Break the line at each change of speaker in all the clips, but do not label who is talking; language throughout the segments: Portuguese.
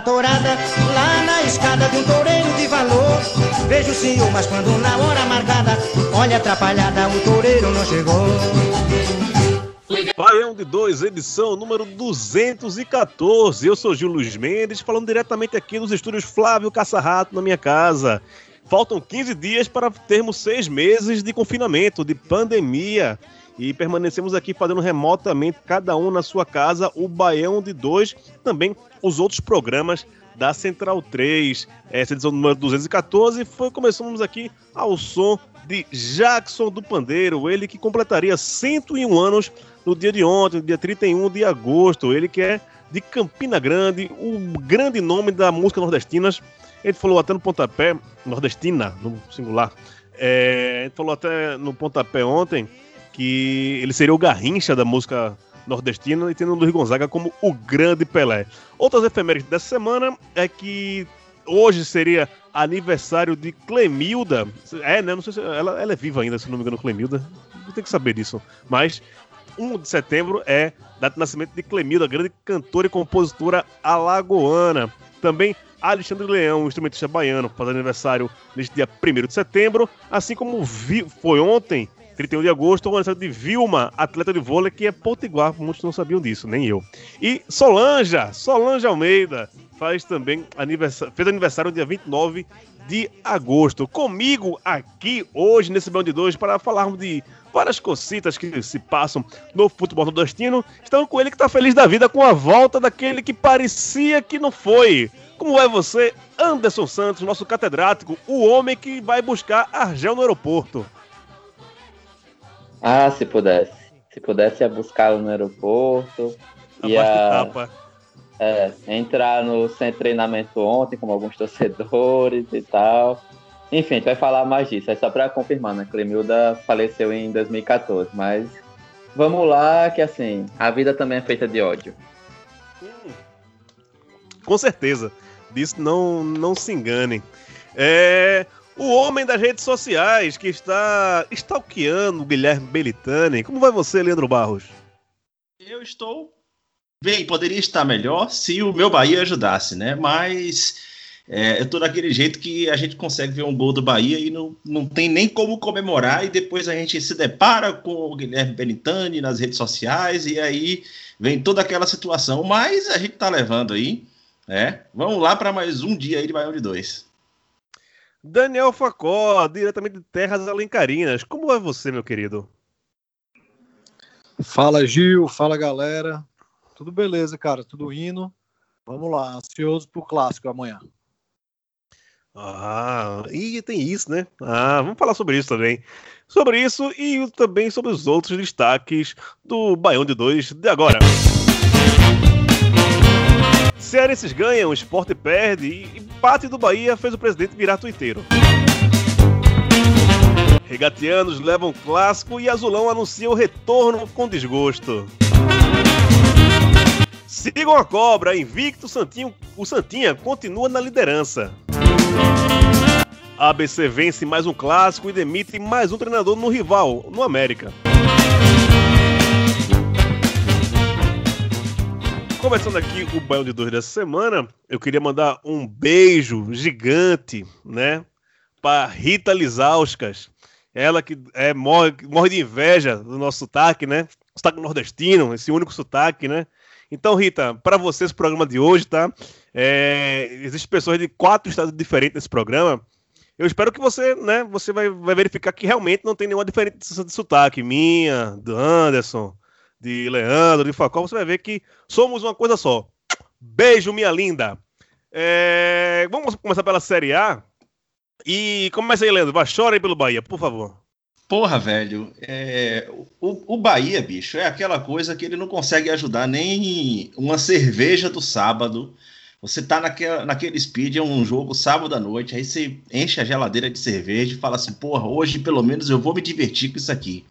Tourada lá na escada de um toureiro de valor. Vejo o senhor, mas quando na hora marcada, olha atrapalhada, o toureiro não chegou.
Baião de 2, edição número 214. Eu sou Gil Luiz Mendes, falando diretamente aqui nos estúdios Flávio Caçarrato, na minha casa. Faltam 15 dias para termos seis meses de confinamento, de pandemia. E permanecemos aqui fazendo remotamente, cada um na sua casa, o Baião de 2, também os outros programas da Central 3. Essa edição número 214 foi, começamos aqui ao som de Jackson do Pandeiro, ele que completaria 101 anos no dia de ontem, dia 31 de agosto. Ele que é de Campina Grande, o grande nome da música nordestina. Ele falou até no pontapé, nordestina, no singular. É, ele falou até no pontapé ontem que ele seria o Garrincha da música nordestina e tendo Luiz Gonzaga como o grande Pelé. Outras efemérides dessa semana é que hoje seria aniversário de Clemilda. É, né? Não sei se ela, ela é viva ainda, se não me engano, Clemilda. Tenho que saber disso. Mas 1 de setembro é data de nascimento de Clemilda, grande cantora e compositora alagoana. Também Alexandre Leão, instrumentista baiano, faz aniversário neste dia 1 de setembro, assim como foi ontem, 31 de agosto, o aniversário de Vilma, atleta de vôlei, que é potiguar, muitos não sabiam disso, nem eu. E Solange, Solange Almeida, faz também aniversário, fez aniversário no dia 29 de agosto. Comigo aqui hoje, nesse Bão de Dois, para falarmos de várias cocitas que se passam no futebol nordestino. Estamos com ele que está feliz da vida com a volta daquele que parecia que não foi. Como é você, Anderson Santos, nosso catedrático, o homem que vai buscar Argel no aeroporto?
Ah, se pudesse. Se pudesse ia buscá-lo no aeroporto. Ia é, entrar no centro de treinamento ontem, como alguns torcedores e tal. Enfim, a gente vai falar mais disso. É só para confirmar, né? Clemilda faleceu em 2014, mas vamos lá, que assim, a vida também é feita de ódio.
Hum, com certeza. Disso não, não se enganem. É, o homem das redes sociais que está stalkeando o Guilherme Belitani. Como vai você, Leandro Barros?
Eu estou bem, poderia estar melhor se o meu Bahia ajudasse, né? Mas é, eu tô daquele jeito que a gente consegue ver um gol do Bahia e não, não tem nem como comemorar, e depois a gente se depara com o Guilherme Belitani nas redes sociais, e aí vem toda aquela situação. Mas a gente tá levando aí. É, vamos lá para mais um dia aí de Baião de Dois.
Daniel Facó, diretamente de Terras Alencarinas. Como é você, meu querido?
Fala, Gil. Fala, galera. Tudo beleza, cara. Tudo indo. Vamos lá. Ansioso pro clássico amanhã.
Ah, e tem isso, né? Ah, vamos falar sobre isso também. Sobre isso e também sobre os outros destaques do Baião de 2 de agora. Cearenses ganham, o esporte perde e empate do Bahia fez o presidente virar tuiteiro. Regatianos levam clássico e Azulão anuncia o retorno com desgosto. Sigam a cobra, invicto Santinho, o Santinha continua na liderança. ABC vence mais um clássico e demite mais um treinador no rival, no América. Começando aqui o banho de dois dessa semana, eu queria mandar um beijo gigante, né, para Rita Lizauskas. Ela que é, morre, morre de inveja do nosso sotaque, né? Sotaque nordestino, esse único sotaque, né? Então, Rita, para você esse programa de hoje, tá? É, Existem pessoas de quatro estados diferentes nesse programa. Eu espero que você, né, você vai, vai verificar que realmente não tem nenhuma diferença de sotaque. Minha, do Anderson, de Leandro, de Facol, você vai ver que somos uma coisa só. Beijo, minha linda. É, vamos começar pela Série A. E começa aí, Leandro. Vai, chora aí pelo Bahia, por favor.
Porra, velho, é, o, o Bahia, bicho, é aquela coisa que ele não consegue ajudar nem uma cerveja do sábado. Você tá naquele speed, é um jogo sábado à noite, aí você enche a geladeira de cerveja e fala assim, porra, hoje pelo menos eu vou me divertir com isso aqui.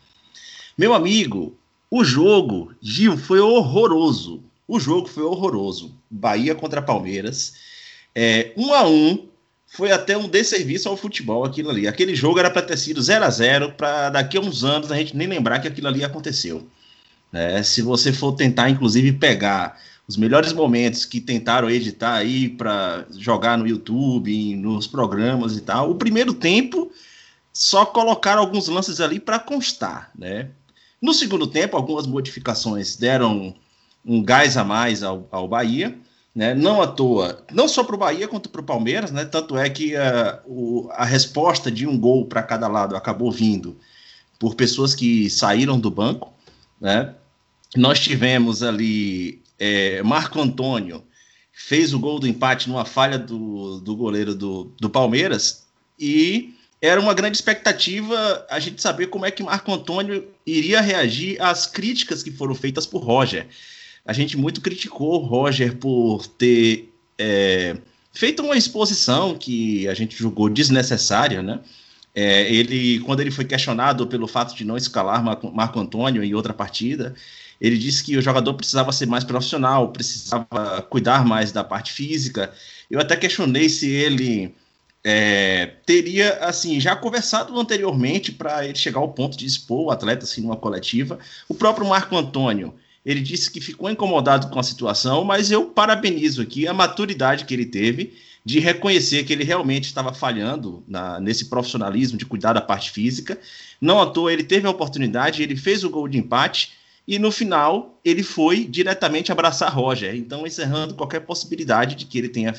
Meu amigo, o jogo, Gil, foi horroroso. O jogo foi horroroso. Bahia contra Palmeiras. É, um a um, foi até um desserviço ao futebol aquilo ali. Aquele jogo era para ter sido 0 a 0 para daqui a uns anos a gente nem lembrar que aquilo ali aconteceu. É, se você for tentar, inclusive, pegar os melhores momentos que tentaram editar aí para jogar no YouTube, nos programas e tal, o primeiro tempo só colocaram alguns lances ali para constar, né? No segundo tempo, algumas modificações deram um gás a mais ao, ao Bahia, né? Não à toa, não só para o Bahia quanto para o Palmeiras, né? Tanto é que uh, o, a resposta de um gol para cada lado acabou vindo por pessoas que saíram do banco, né? Nós tivemos ali é, Marco Antônio fez o gol do empate numa falha do, do goleiro do, do Palmeiras e era uma grande expectativa a gente saber como é que Marco Antônio iria reagir às críticas que foram feitas por Roger a gente muito criticou Roger por ter é, feito uma exposição que a gente julgou desnecessária, né? É, ele, quando ele foi questionado pelo fato de não escalar Marco Antônio em outra partida, ele disse que o jogador precisava ser mais profissional, precisava cuidar mais da parte física. Eu até questionei se ele é, teria assim já conversado anteriormente para ele chegar ao ponto de expor o atleta assim, numa coletiva. O próprio Marco Antônio ele disse que ficou incomodado com a situação, mas eu parabenizo aqui a maturidade que ele teve de reconhecer que ele realmente estava falhando na, nesse profissionalismo de cuidar da parte física. Não à toa, ele teve a oportunidade, ele fez o gol de empate e no final ele foi diretamente abraçar Roger, então encerrando qualquer possibilidade de que ele tenha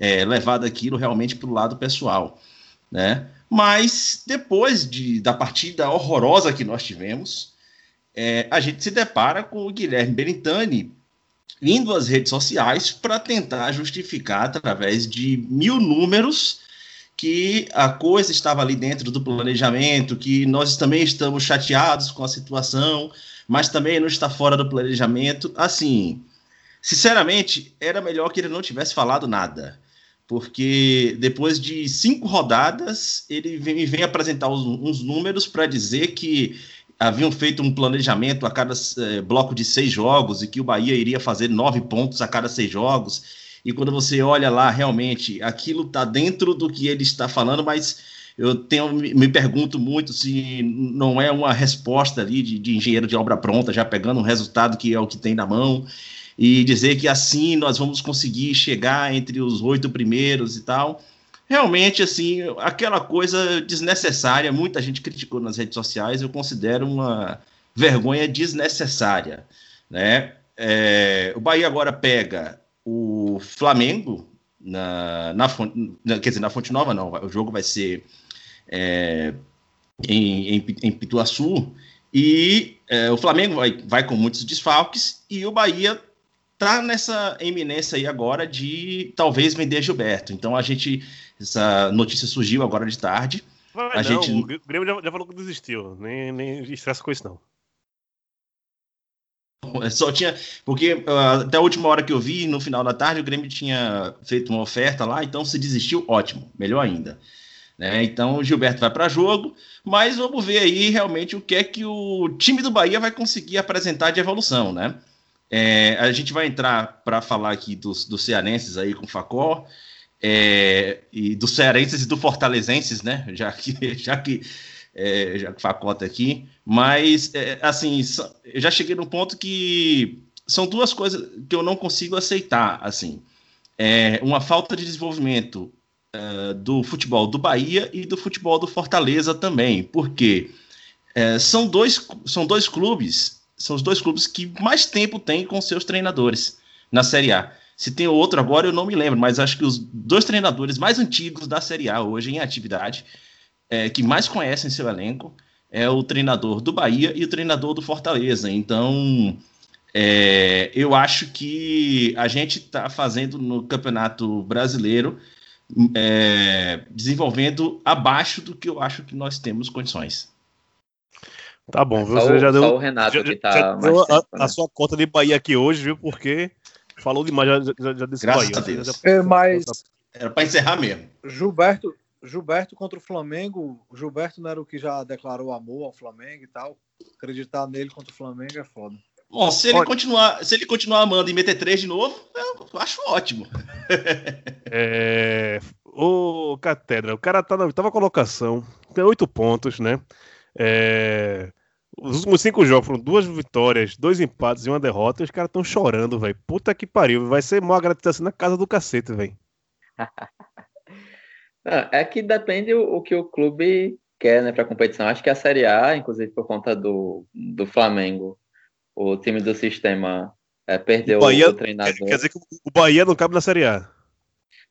é, levado aquilo realmente para o lado pessoal. Né? Mas depois de, da partida horrorosa que nós tivemos, é, a gente se depara com o Guilherme Berintani indo às redes sociais para tentar justificar através de mil números que a coisa estava ali dentro do planejamento, que nós também estamos chateados com a situação, mas também não está fora do planejamento. Assim, sinceramente, era melhor que ele não tivesse falado nada, porque depois de cinco rodadas ele vem, vem apresentar uns, uns números para dizer que haviam feito um planejamento a cada eh, bloco de seis jogos e que o Bahia iria fazer nove pontos a cada seis jogos. E quando você olha lá, realmente, aquilo está dentro do que ele está falando, mas eu tenho, me pergunto muito se não é uma resposta ali de, de engenheiro de obra pronta, já pegando um resultado que é o que tem na mão, e dizer que assim nós vamos conseguir chegar entre os oito primeiros e tal realmente, assim, aquela coisa desnecessária, muita gente criticou nas redes sociais, eu considero uma vergonha desnecessária, né? É, o Bahia agora pega o Flamengo na, na, quer dizer, na Fonte Nova não, o jogo vai ser é, em, em, em, Pituaçu, e é, o Flamengo vai, vai com muitos desfalques, e o Bahia tá nessa eminência aí agora de talvez vender Gilberto. Então a gente essa notícia surgiu agora de tarde.
A não, gente... O Grêmio já, já, falou que desistiu. Nem, nem estressa com isso, não.
É, só tinha. Porque uh, até a última hora que eu vi, no final da tarde, o Grêmio tinha feito uma oferta lá, então se desistiu, ótimo, melhor ainda. Né? Então o Gilberto vai para jogo, mas vamos ver aí realmente o que é que o time do Bahia vai conseguir apresentar de evolução, né? É, a gente vai entrar para falar aqui dos, dos cearenses aí com Facó é, e dos cearenses e do fortalezenses, né? Já que já que é, já que facota aqui, mas é, assim eu já cheguei num ponto que são duas coisas que eu não consigo aceitar, assim, é, uma falta de desenvolvimento uh, do futebol do Bahia e do futebol do Fortaleza também, porque são dois são dois clubes são os dois clubes que mais tempo têm com seus treinadores na Série A. Se tem outro agora, eu não me lembro, mas acho que os dois treinadores mais antigos da Série A hoje em atividade, é, que mais conhecem seu elenco, é o treinador do Bahia e o treinador do Fortaleza. Então, é, eu acho que a gente está fazendo no Campeonato Brasileiro, é, desenvolvendo abaixo do que eu acho que nós temos condições.
Tá bom, você já deu, o Renato já, que tá já deu tempo, a, né? a, sua conta de Bahia aqui hoje, viu? Porque falou demais, já, já, já disse
Graças Bahia. A Deus.
É, mas
era para encerrar mesmo.
Gilberto, Gilberto contra o Flamengo, Gilberto não era o que já declarou amor ao Flamengo e tal. Acreditar nele contra o Flamengo é foda.
Bom, se ele, continuar, se ele continuar amando e meter três de novo, eu acho ótimo.
é... Ô, Catedra, o cara tá na oitava colocação, tem oito pontos, né? É... Os últimos cinco jogos foram duas vitórias, dois empates e uma derrota. E os caras estão chorando, velho. Puta que pariu. Vai ser mó agradecimento na casa do cacete, velho.
é que depende o, o, que o clube quer, né, pra competição. Acho que a Série A, inclusive por conta do, do Flamengo, o time do sistema é, perdeu o, Bahia, o treinador.
Quer, quer dizer que o Bahia não cabe na Série A.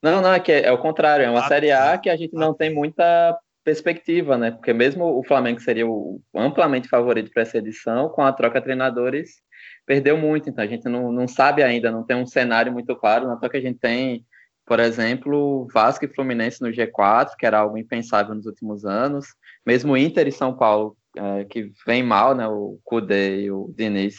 Não, não, é, que é, é o contrário. É uma ah, Série A tá. que a gente não tem muita perspectiva, né? Porque mesmo o Flamengo seria o amplamente favorito para essa edição, com a troca de treinadores, perdeu muito. Então a gente não, não sabe ainda, não tem um cenário muito claro. Na toa que a gente tem, por exemplo, Vasco e Fluminense no G4, que era algo impensável nos últimos anos. Mesmo Inter e São Paulo, é, que vem mal, né? O Cudê e o Diniz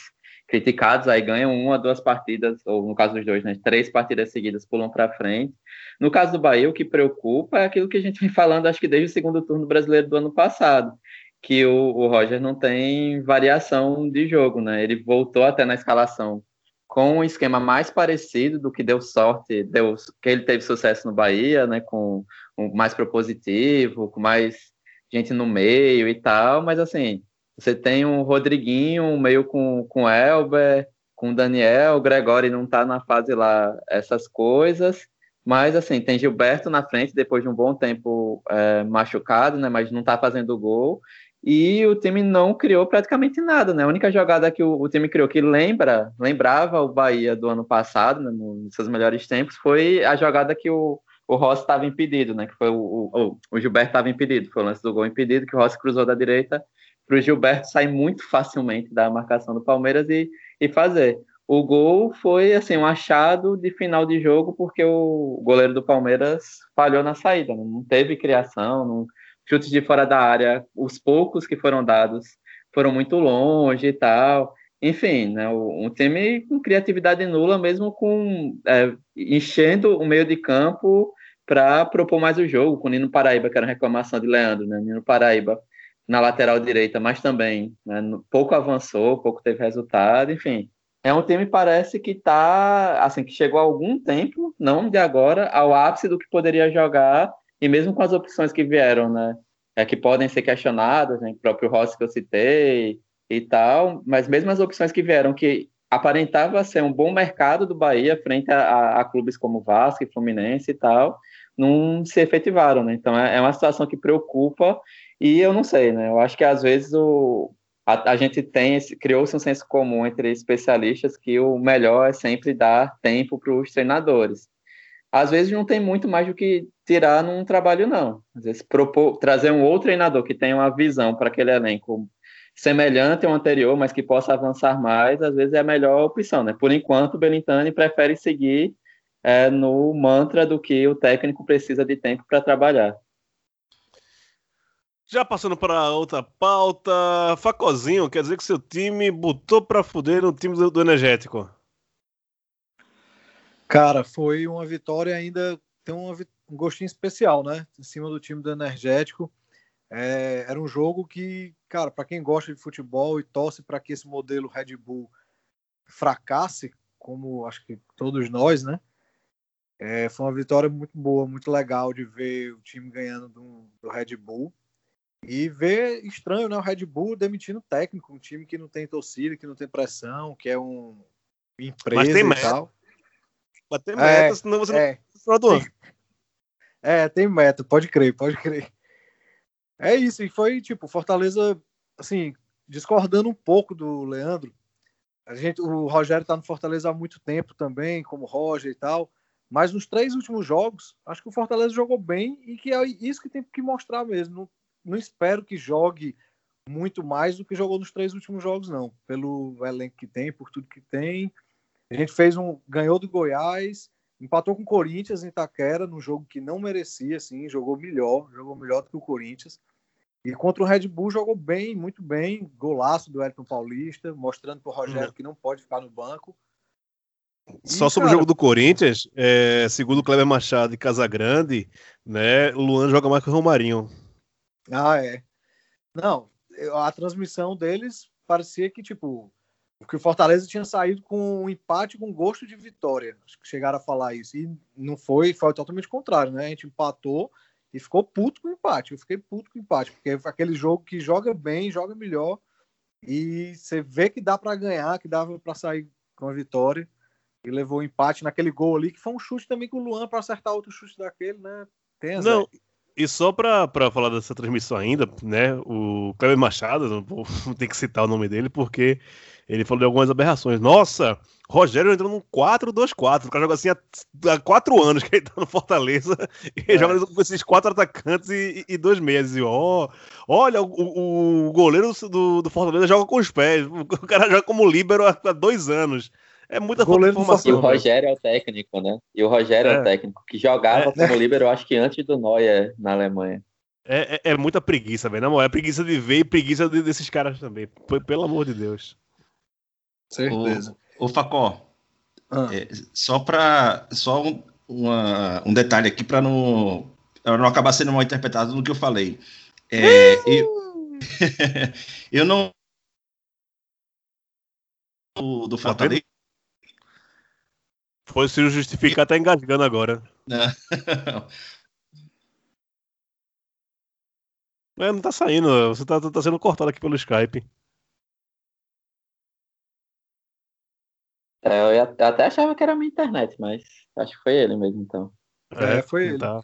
criticados, aí ganham uma, duas partidas, ou no caso dos dois, né, três partidas seguidas pulam para frente. No caso do Bahia, o que preocupa é aquilo que a gente vem falando, acho que desde o segundo turno brasileiro do ano passado, que o, o Roger não tem variação de jogo, né? Ele voltou até na escalação com um esquema mais parecido do que deu sorte, deu que ele teve sucesso no Bahia, né? Com um, mais propositivo, com mais gente no meio e tal, mas assim, você tem um Rodriguinho, meio com, com Elber, com Daniel, o Gregório não está na fase lá, essas coisas. Mas, assim, tem Gilberto na frente, depois de um bom tempo é, machucado, né? Mas não está fazendo gol. E o time não criou praticamente nada, né? A única jogada que o, o time criou que lembra, lembrava o Bahia do ano passado, né, nos seus melhores tempos, foi a jogada que o, o Rossi estava impedido, né? Que foi o, o, o Gilberto estava impedido, foi o lance do gol impedido, que o Rossi cruzou da direita para o Gilberto sair muito facilmente da marcação do Palmeiras e, e fazer. O gol foi assim um achado de final de jogo porque o goleiro do Palmeiras falhou na saída, né? não teve criação, não, chutes de fora da área, os poucos que foram dados foram muito longe e tal. Enfim, né, um time com criatividade nula, mesmo com é, enchendo o meio de campo para propor mais o jogo, com o Nino Paraíba, que era uma reclamação de Leandro, né? Nino Paraíba na lateral direita, mas também né, pouco avançou, pouco teve resultado, enfim. É um time parece que está, assim, que chegou há algum tempo, não de agora, ao ápice do que poderia jogar, e mesmo com as opções que vieram, né, é, que podem ser questionadas, né, o próprio Rossi que eu citei e tal, mas mesmo as opções que vieram, que aparentava ser um bom mercado do Bahia frente a, a, a clubes como Vasco Fluminense e tal, não se efetivaram, né? Então é, é uma situação que preocupa e eu não sei, né? Eu acho que às vezes o, a, a gente tem criou-se um senso comum entre especialistas que o melhor é sempre dar tempo para os treinadores. Às vezes não tem muito mais do que tirar num trabalho, não. Às vezes propor, trazer um outro treinador que tenha uma visão para aquele elenco semelhante ao anterior, mas que possa avançar mais, às vezes é a melhor opção, né? Por enquanto, o Belintani prefere seguir é, no mantra do que o técnico precisa de tempo para trabalhar.
Já passando para outra pauta, Facozinho, quer dizer que seu time botou para fuder no time do, do, Energético?
Cara, foi uma vitória ainda, tem um, um gostinho especial, né? Em cima do time do Energético. É, era um jogo que, cara, para quem gosta de futebol e torce para que esse modelo Red Bull fracasse, como acho que todos nós, né? É, foi uma vitória muito boa, muito legal de ver o time ganhando do, do Red Bull. E ver estranho, né? O Red Bull demitindo técnico, um time que não tem torcida, que não tem pressão, que é um empresa Mas tem meta. tal.
Mas tem é, meta, senão você é, não tem,
É, tem meta, pode crer, pode crer. É isso, e foi tipo, Fortaleza, assim, discordando um pouco do Leandro, a gente, o Rogério está no Fortaleza há muito tempo também, como Roger e tal. Mas nos três últimos jogos, acho que o Fortaleza jogou bem e que é isso que tem que mostrar mesmo. Não, espero que jogue muito mais do que jogou nos três últimos jogos, não. Pelo elenco que tem, por tudo que tem. A gente fez um. ganhou do Goiás, empatou com o Corinthians em Itaquera, num jogo que não merecia, assim, jogou melhor, jogou melhor do que o Corinthians. E contra o Red Bull jogou bem, muito bem, golaço do Elton Paulista, mostrando para o Rogério uhum. que não pode ficar no banco.
Só sobre cara... o jogo do Corinthians, é, segundo o Kleber Machado e Casagrande, né, o Luan joga mais que o Romarinho.
Ah, é. Não, a transmissão deles parecia que, tipo, que o Fortaleza tinha saído com um empate com gosto de vitória. Acho que chegaram a falar isso. E não foi, foi totalmente contrário, né? A gente empatou e ficou puto com o empate. Eu fiquei puto com o empate, porque é aquele jogo que joga bem, joga melhor, e você vê que dá para ganhar, que dava para sair com a vitória e levou o empate naquele gol ali, que foi um chute também com o Luan para acertar outro chute daquele, né?
Tem Não, e só para falar dessa transmissão ainda, né? O Kleber Machado, não vou ter que citar o nome dele, porque ele falou de algumas aberrações. Nossa, Rogério entrou num 4-2-4. O cara joga assim há, quatro anos que ele tá no Fortaleza. E é. joga com esses quatro atacantes e, e dois meses. E ó, olha, o, o goleiro do, do Fortaleza joga com os pés. O cara joga como líbero há, há dois anos. É muita
informação. E o Rogério é o técnico, né? E o Rogério é, é o técnico, que jogava é, como líbero, eu acho que antes do Neuer na Alemanha.
É, é, é muita preguiça, velho. É preguiça de ver e preguiça de, desses caras também. Pelo amor de Deus.
Certeza. Ô, ô Facó, ah. é, só para só um, uma, um detalhe aqui para não, não acabar sendo mal interpretado no que eu falei. É, eu, eu não do, do tá Fortaleza.
Foi se justificar, tá engasgando agora.
Não.
É, não tá saindo, você tá, tá sendo cortado aqui pelo Skype.
É, eu, eu, até achava que era a minha internet, mas acho que foi ele mesmo, então.
É, é foi ele. Tá.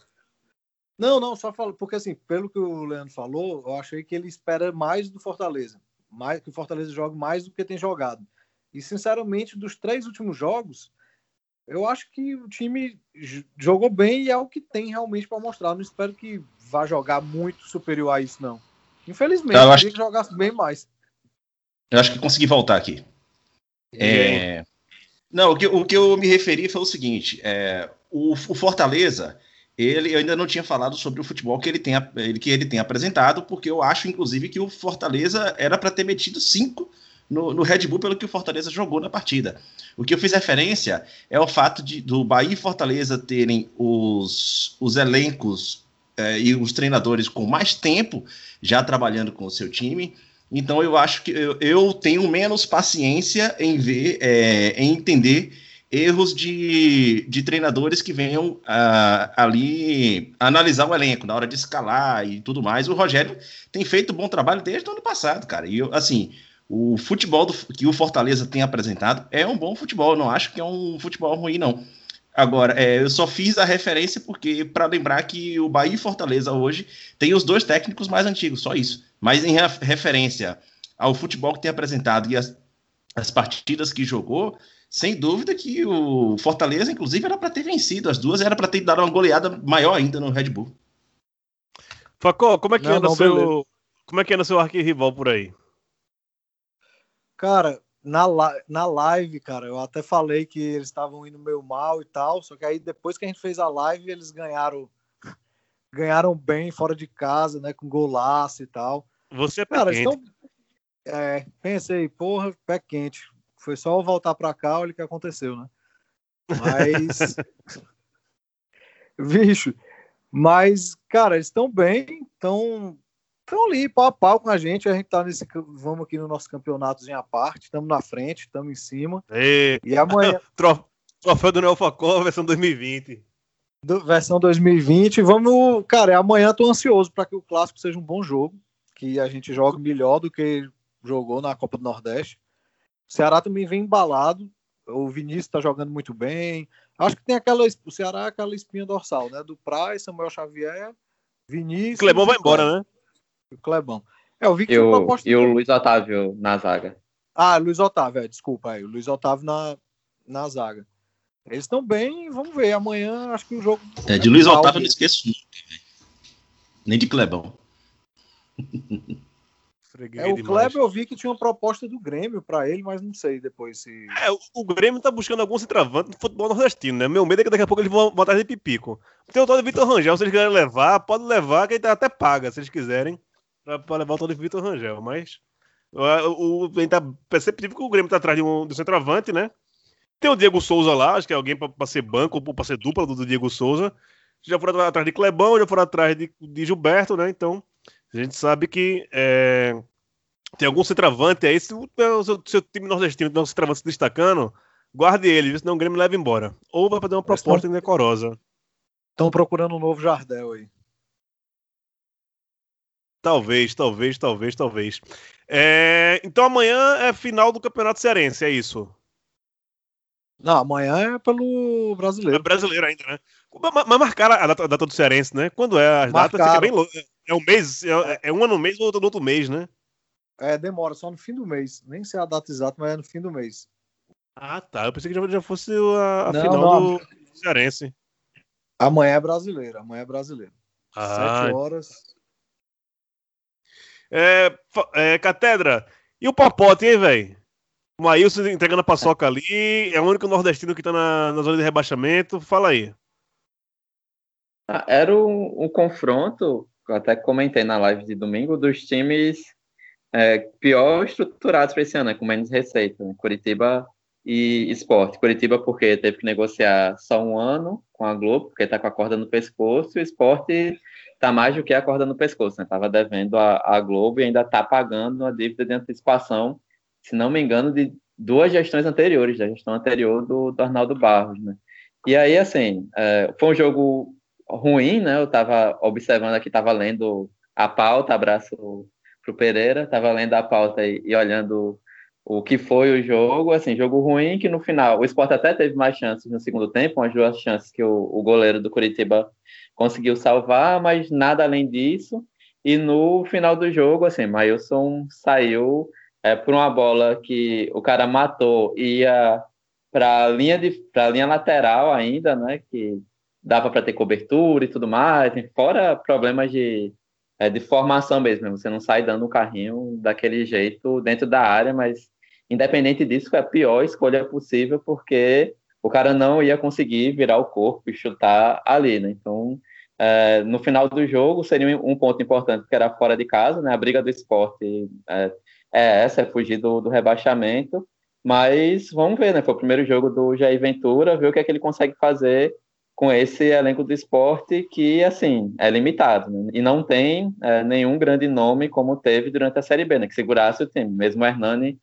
Não, não, só falo, porque assim, pelo que o Leandro falou, eu achei que ele espera mais do Fortaleza. Mais, que o Fortaleza jogue mais do que tem jogado. E, sinceramente, dos três últimos jogos, eu acho que o time jogou bem e é o que tem realmente para mostrar. Não espero que vá jogar muito superior a isso, não. Infelizmente, eu acho que jogasse bem mais.
Eu acho que consegui voltar aqui. É... Não, o que, o que eu me referi foi o seguinte: é, o, o, Fortaleza, ele eu ainda não tinha falado sobre o futebol que ele, tem, ele, que ele tem apresentado, porque eu acho, inclusive, que o Fortaleza era para ter metido cinco no, no, Red Bull pelo que o Fortaleza jogou na partida. O que eu fiz referência é o fato de do Bahia e Fortaleza terem os, os elencos é, e os treinadores com mais tempo já trabalhando com o seu time. Então eu acho que eu, eu tenho menos paciência em ver, é, em entender erros de, de treinadores que venham uh, ali analisar o elenco na hora de escalar e tudo mais. O Rogério tem feito bom trabalho desde o ano passado, cara. E eu, assim, o futebol do, que o Fortaleza tem apresentado é um bom futebol, eu não acho que é um futebol ruim, não. Agora, é, eu só fiz a referência porque para lembrar que o Bahia e Fortaleza hoje tem os dois técnicos mais antigos, só isso. Mas em referência ao futebol que tem apresentado e as, as partidas que jogou, sem dúvida que o Fortaleza, inclusive, era para ter vencido as duas, era para ter dado uma goleada maior ainda no Red Bull.
Facó, como é que não, anda não, seu, como é que anda seu arquirrival por aí?
Cara, na, na live, cara, eu até falei que eles estavam indo meio mal e tal, só que aí depois que a gente fez a live, eles ganharam ganharam bem fora de casa, né, com golaço e tal.
Você é cara. Estão...
É, pensei, porra, pé quente. Foi só voltar para cá, olha o que aconteceu, né? Mas bicho, mas cara, eles estão bem, estão estão ali pau a pau com a gente. A gente tá nesse. Vamos aqui no nosso campeonatozinho à parte. Estamos na frente, estamos em cima.
E, e amanhã. Troféu do Neofacó, versão 2020.
Do, versão 2020. Vamos. Cara, amanhã tô ansioso para que o clássico seja um bom jogo. Que a gente jogue melhor do que jogou na Copa do Nordeste. O Ceará também vem embalado. O Vinícius tá jogando muito bem. Acho que tem aquela. O Ceará é aquela espinha dorsal, né? Do Praz, Samuel Xavier, Vinícius.
Clebão vai embora, né?
O Clebão. É, eu vi que
eu, E o Luiz Otávio na zaga.
Ah, Luiz Otávio, é, desculpa aí. O Luiz Otávio na, na zaga. Eles estão bem, vamos ver. Amanhã acho que o jogo.
É, de Luiz Otávio eu não esqueço nunca, Nem de Clebão.
É, o Kleber eu vi que tinha uma proposta do Grêmio para ele, mas não sei depois se.
É, o Grêmio tá buscando algum centroavante no futebol nordestino, né? Meu medo é que daqui a pouco eles vão botar de pipico. Tem o tal de Vitor Rangel, se eles quiserem levar, pode levar, que ele até paga, se eles quiserem, para levar o tal de Vitor Rangel. Mas o, o, tá perceptível que o Grêmio tá atrás de um, centroavante, né? Tem o Diego Souza lá, acho que é alguém para ser banco ou para ser dupla do, do, Diego Souza. Já foram atrás de Clebão, já foram atrás de, de Gilberto, né? Então, a gente sabe que é, tem algum centroavante aí. Se o seu, seu time nordestino tem um centroavante se destacando, guarde ele, senão o Grêmio leva embora. Ou vai fazer uma proposta estão... indecorosa.
Estão procurando um novo Jardel aí.
Talvez, talvez, talvez, talvez. É, então amanhã é final do Campeonato Cearense, é isso?
Não, amanhã é pelo brasileiro. É
brasileiro ainda, né? Mas marcaram a data, a data do Cearense, né? Quando é as datas, fica bem louco. É um mês, é, é um ano no mês ou outro no outro mês, né?
É, demora, só no fim do mês. Nem sei a data exata, mas é no fim do mês.
Ah, tá. Eu pensei que já, já fosse a, a não, final não. do Cearense.
Amanhã é brasileiro, amanhã é brasileiro. Ah. Sete horas.
É, é, Catedra, e o Papote, hein, velho? O Maílson entregando a paçoca ali, é o único nordestino que tá na, na zona de rebaixamento. Fala aí.
Ah, era um, um, confronto, até comentei na live de domingo, dos times é, pior estruturados para esse ano, né, com menos receita. Né? Curitiba e Esporte. Curitiba porque teve que negociar só um ano com a Globo, porque está com a corda no pescoço, e o Esporte está mais do que a corda no pescoço, né? devendo a, a, Globo e ainda está pagando uma dívida de antecipação, se não me engano, de duas gestões anteriores, da gestão anterior do, do Arnaldo Barros, né? E aí, assim, é, foi um jogo ruim, né? Eu estava observando aqui, estava lendo a pauta, abraço pro Pereira, estava lendo a pauta e, e olhando o que foi o jogo, assim, jogo ruim que no final o Sport até teve mais chances no segundo tempo, umas duas chances que o, o goleiro do Curitiba conseguiu salvar, mas nada além disso. E no final do jogo, assim, Mailson saiu é, por uma bola que o cara matou e ia para a linha de linha lateral ainda, né, que dava para ter cobertura e tudo mais, fora problemas de é, de formação mesmo, você não sai dando o carrinho daquele jeito dentro da área, mas independente disso, foi a pior escolha possível, porque o cara não ia conseguir virar o corpo e chutar ali, né? Então, é, no final do jogo, seria um ponto importante, que era fora de casa, né? A briga do esporte é, é essa, é fugir do, do, rebaixamento, mas vamos ver, né? Foi o primeiro jogo do Jair Ventura, ver o que é que ele consegue fazer com esse elenco do esporte que, assim, é limitado, né? e não tem é, nenhum grande nome como teve durante a Série B, né? Que segurasse o time. Mesmo o Hernani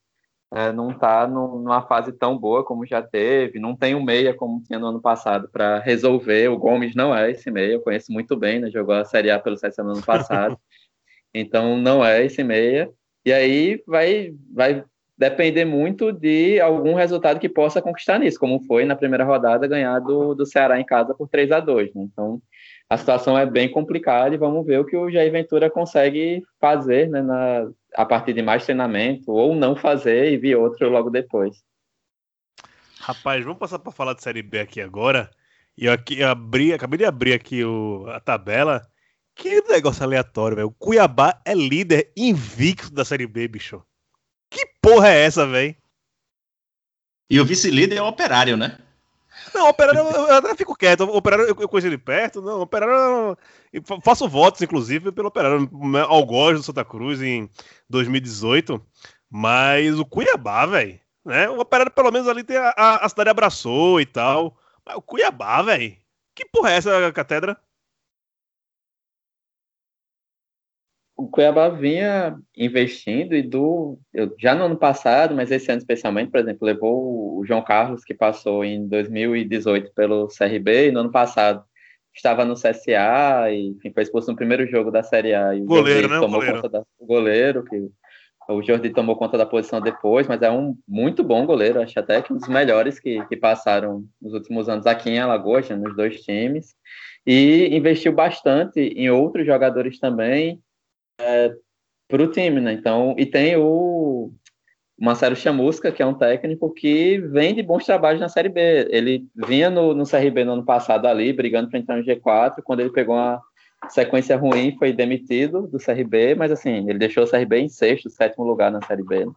é, não está numa fase tão boa como já teve, não tem um meia como tinha no ano passado para resolver. O Gomes não é esse meia, eu conheço muito bem, né? Jogou a Série A pelo CSA no ano passado, então não é esse meia. E aí vai, vai depender muito de algum resultado que possa conquistar nisso, como foi na primeira rodada ganhar do, do Ceará em casa por 3 a 2 né? Então a situação é bem complicada e vamos ver o que o Jair Ventura consegue fazer né, na, a partir de mais treinamento, ou não fazer e vir outro logo depois.
Rapaz, vamos passar para falar de Série B aqui agora. E eu aqui abri, acabei de abrir aqui o, a tabela. Que negócio aleatório, velho. O Cuiabá é líder invicto da Série B, bicho. Que porra é essa, velho?
E o vice-líder é o Operário, né?
Não, Operário eu, até fico quieto. Operário eu, eu conheci ele perto. Não, Operário. Eu faço votos, inclusive, pelo Operário. Algoz do Santa Cruz em 2018. Mas o Cuiabá, velho. Né? O Operário, pelo menos, ali tem a, a, a cidade abraçou e tal. Mas o Cuiabá, velho. Que porra é essa, Catedra?
O Cuiabá vinha investindo e do já no ano passado, mas esse ano especialmente, por exemplo, levou o João Carlos que passou em 2018 pelo CRB e no ano passado estava no CSA e enfim, foi expulso no primeiro jogo da Série A e o
goleiro,
né?
tomou
goleiro. conta da, o goleiro que o Jordi tomou conta da posição depois, mas é um muito bom goleiro, acho até que um dos melhores que, que passaram nos últimos anos aqui em Alagoas, né, nos dois times, e investiu bastante em outros jogadores também, é, para o time, né? Então, e tem o Marcelo Chamusca, que é um técnico que vem de bons trabalhos na Série B. Ele vinha no, no CRB no ano passado ali, brigando para entrar no G4, quando ele pegou uma sequência ruim, foi demitido do CRB, mas assim, ele deixou o CRB em sexto, sétimo lugar na Série B. Né?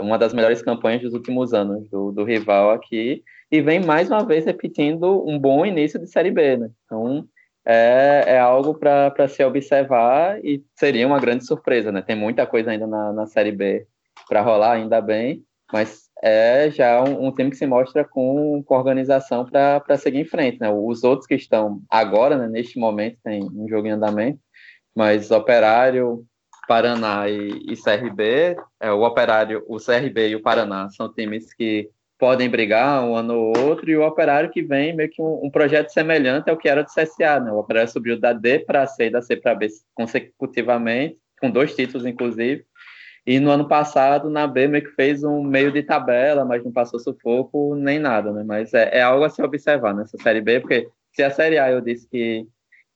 uma das melhores campanhas dos últimos anos do, do, rival aqui, e vem mais uma vez repetindo um bom início de Série B. Né? Então, é, é algo para se observar e seria uma grande surpresa. Né? Tem muita coisa ainda na, na Série B para rolar, ainda bem, mas é já um, um time que se mostra com, com organização para seguir em frente. Né? Os outros que estão agora, né, neste momento, tem um jogo em andamento, mas Operário, Paraná e, e CRB, é, o Operário, o CRB e o Paraná são times que podem brigar um ano ou outro, e o Operário que vem meio que um, um projeto semelhante ao que era do CSA, né? O Operário subiu da D para C e da C para B consecutivamente, com dois títulos, inclusive, e no ano passado, na B, meio que fez um meio de tabela, mas não passou sufoco nem nada, né? Mas é, é algo a se observar nessa Série B, porque se a Série A eu disse que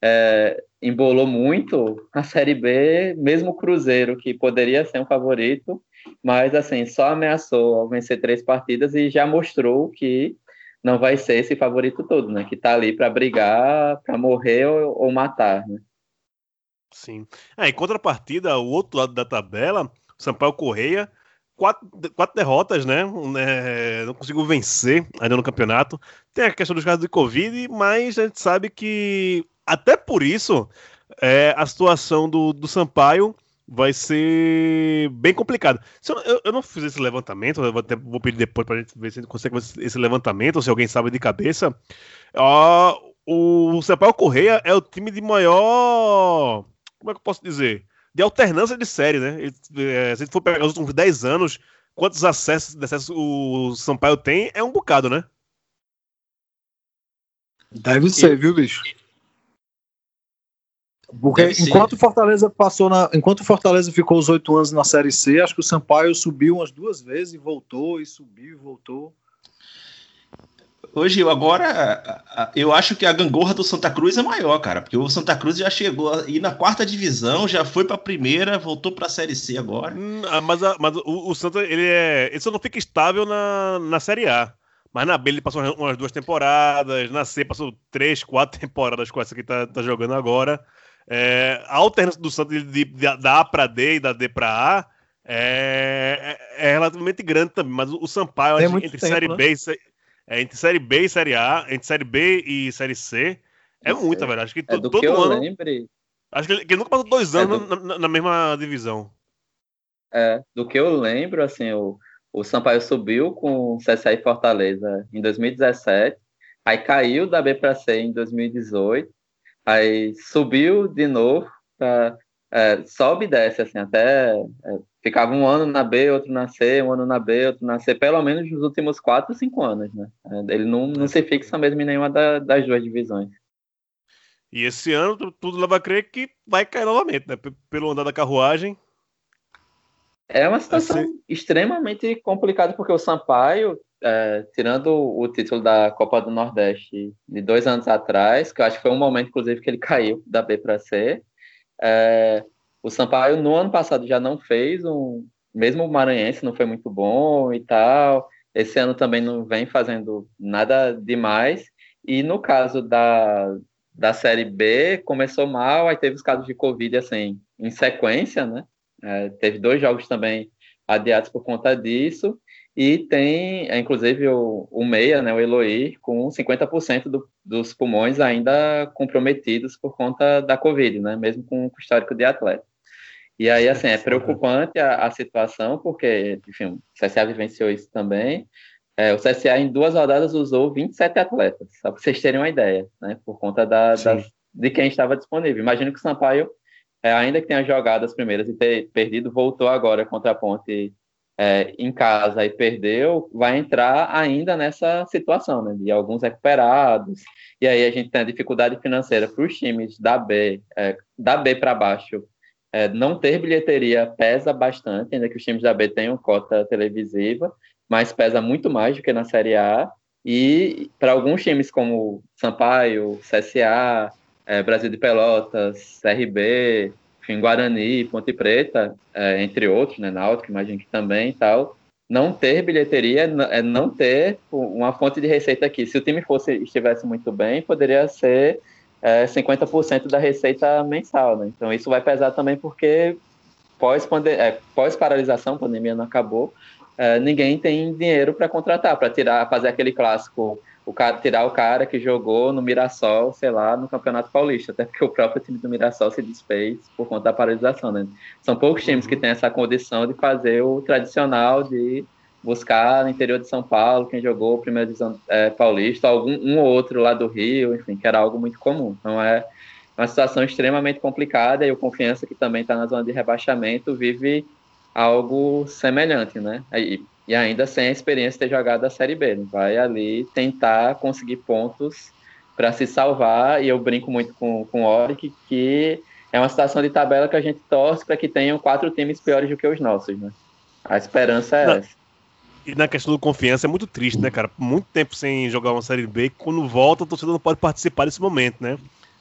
é, embolou muito, a Série B, mesmo o Cruzeiro, que poderia ser um favorito, mas assim, só ameaçou ao vencer três partidas e já mostrou que não vai ser esse favorito todo, né? Que tá ali para brigar, para morrer ou, ou matar, né?
Sim. É, em contrapartida, o outro lado da tabela, Sampaio Correia, quatro, quatro derrotas, né? É, não conseguiu vencer ainda no campeonato. Tem a questão dos casos de Covid, mas a gente sabe que até por isso é, a situação do, do Sampaio vai ser bem complicada. Eu, eu, eu, não fiz esse levantamento, eu vou, até, vou pedir depois para a gente ver se a gente consegue fazer esse levantamento, ou se alguém sabe de cabeça. Uh, o Sampaio Correia é o time de maior. Como é que eu posso dizer? de alternância de série, né? Ele, é, se a gente for pegar os últimos 10 anos, quantos acessos, acessos o Sampaio tem, é um bocado, né?
Deve ser, e... viu, bicho? Porque Deve enquanto ser. Fortaleza passou na. Enquanto Fortaleza ficou os oito anos na Série C, acho que o Sampaio subiu umas duas vezes e voltou, e subiu e voltou.
Hoje, agora, eu acho que a gangorra do Santa Cruz é maior, cara, porque o Santa Cruz já chegou aí na quarta divisão, já foi para a primeira, voltou para a Série C agora.
Hum, ah, mas, mas o, o, Santa, ele é. Ele só não fica estável na, na Série A. Mas na B ele passou umas duas temporadas, na C passou três, quatro temporadas com essa que tá, tá jogando agora. É, a alternância do Santa de, de, de, da A para D e da D para A é, é, é, relativamente grande também, mas o Sampaio, acho, entre tempo, Série né? B e é, entre Série B e Série A, entre Série B e Série C, é muita, velho. Acho que é todo que ano. Lembre... Acho que ele, que ele, nunca passou dois é anos é do... na, na, mesma divisão.
É, do que eu lembro, assim, o, o Sampaio subiu com o CSA e Fortaleza em 2017, aí caiu da B para C em 2018, aí subiu de novo, pra, é, sobe e desce, assim, até é, ficava um ano na B, outro na C, um ano na B, outro na C, pelo menos nos últimos quatro, cinco anos, né? É, ele não, não se fixa mesmo em nenhuma da, das duas divisões.
E esse ano tudo leva a crer que vai cair novamente, né? Pelo andar da carruagem.
É uma situação ser... extremamente complicada, porque o Sampaio, é, tirando o título da Copa do Nordeste de dois anos atrás, que eu acho que foi um momento, inclusive, que ele caiu da B para C, é, o Sampaio no ano passado já não fez um, mesmo o Maranhense não foi muito bom e tal. Esse ano também não vem fazendo nada demais. E no caso da, da Série B, começou mal, aí teve os casos de Covid assim, em sequência, né? É, teve dois jogos também adiados por conta disso. E tem, é, inclusive, o, o Meia, né, o Eloy, com 50% do, dos pulmões ainda comprometidos por conta da Covid, né, mesmo com o histórico de atleta. E aí, assim, é preocupante a, a situação, porque, enfim, o CSA vivenciou isso também. É, o CSA, em duas rodadas, usou 27 atletas, só para vocês terem uma ideia, né, por conta da, da, de quem estava disponível. Imagino que o Sampaio, é, ainda que tenha jogado as primeiras e ter perdido, voltou agora contra a Ponte é, em casa e perdeu, vai entrar ainda nessa situação, né, de alguns recuperados, e aí a gente tem a dificuldade financeira para os times da B, é, da B para baixo, é, não ter bilheteria pesa bastante, ainda que os times da B tenham cota televisiva, mas pesa muito mais do que na Série A, e para alguns times como Sampaio, CSA, é, Brasil de Pelotas, CRB, enfim, Guarani, Ponte Preta, é, entre outros, né, Náutico, imagino que também e tal, não ter bilheteria é não ter uma fonte de receita aqui. Se o time fosse estivesse muito bem, poderia ser é, 50% da receita mensal, né? Então isso vai pesar também porque pós é, pós paralisação, a pandemia não acabou, é, ninguém tem dinheiro para contratar, para tirar, fazer aquele clássico o cara, tirar o cara que jogou no Mirassol, sei lá, no Campeonato Paulista, até porque o próprio time do Mirassol se desfez por conta da paralisação, né? São poucos times que têm essa condição de fazer o tradicional de buscar no interior de São Paulo quem jogou o primeira divisão é, paulista, algum um ou outro lá do Rio, enfim, que era algo muito comum. Então é uma situação extremamente complicada e o Confiança que também está na zona de rebaixamento vive algo semelhante, né? E, e ainda sem a experiência de ter jogado a Série B. Né? Vai ali tentar conseguir pontos para se salvar, e eu brinco muito com, com o Oric, que é uma situação de tabela que a gente torce para que tenham quatro times piores do que os nossos, né? A esperança é
Não.
essa.
E na questão do confiança é muito triste, né, cara? Muito tempo sem jogar uma Série B, quando volta, o torcedor não pode participar desse momento, né?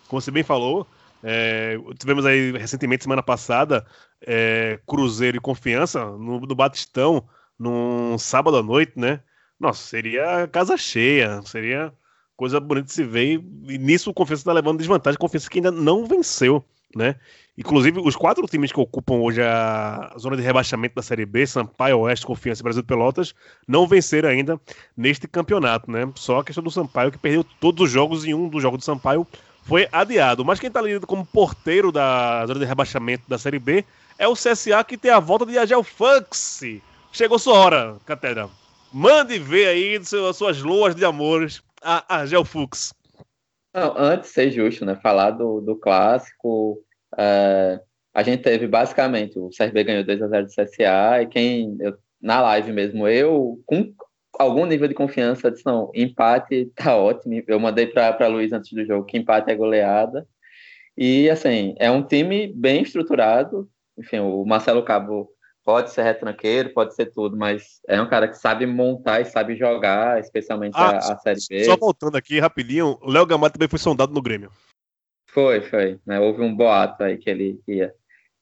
Como você bem falou, é, tivemos aí recentemente, semana passada, é, Cruzeiro e Confiança no, no Batistão, num sábado à noite, né? Nossa, seria casa cheia, seria coisa bonita de se ver. E nisso o Confiança está levando desvantagem. Confiança que ainda não venceu, né? Inclusive, os quatro times que ocupam hoje a zona de rebaixamento da Série B, Sampaio, Oeste, Confiança e Brasil de Pelotas, não venceram ainda neste campeonato, né? Só a questão do Sampaio, que perdeu todos os jogos e um dos jogos do Sampaio foi adiado. Mas quem está ali como porteiro da zona de rebaixamento da Série B é o CSA, que tem a volta de Agel Fux Chegou sua hora, Catedra. Mande ver aí suas luas de amores a Argel Fux.
Não, antes ser justo, né? Falar do, do clássico. É, a gente teve basicamente o CRB ganhou 2x0 do CSA e quem. Eu, na live mesmo, eu, com algum nível de confiança, disse: não, empate tá ótimo. Eu mandei para Luiz antes do jogo que empate é goleada. E assim, é um time bem estruturado. Enfim, o Marcelo Cabo pode ser retranqueiro, pode ser tudo, mas é um cara que sabe montar e sabe jogar, especialmente ah, a, a, Série B.
Só voltando aqui rapidinho, o Léo Gamalho também foi sondado no Grêmio.
Foi, foi. Né? Houve um boato aí que ele ia.